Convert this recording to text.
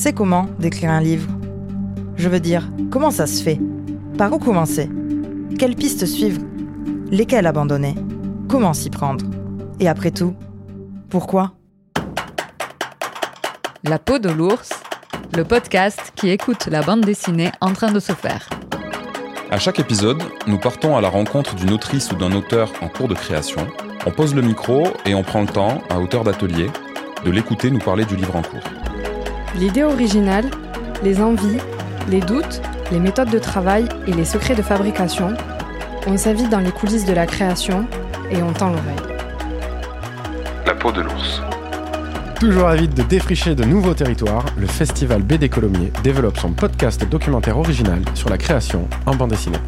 C'est comment d'écrire un livre? Je veux dire, comment ça se fait? Par où commencer? Quelles pistes suivre? Lesquelles abandonner? Comment s'y prendre? Et après tout, pourquoi? La peau de l'ours, le podcast qui écoute la bande dessinée en train de se faire. À chaque épisode, nous partons à la rencontre d'une autrice ou d'un auteur en cours de création. On pose le micro et on prend le temps, à hauteur d'atelier, de l'écouter nous parler du livre en cours. L'idée originale, les envies, les doutes, les méthodes de travail et les secrets de fabrication, on s'invite dans les coulisses de la création et on tend l'oreille. La peau de l'ours. Toujours avide de défricher de nouveaux territoires, le festival BD Colomiers développe son podcast documentaire original sur la création en bande dessinée.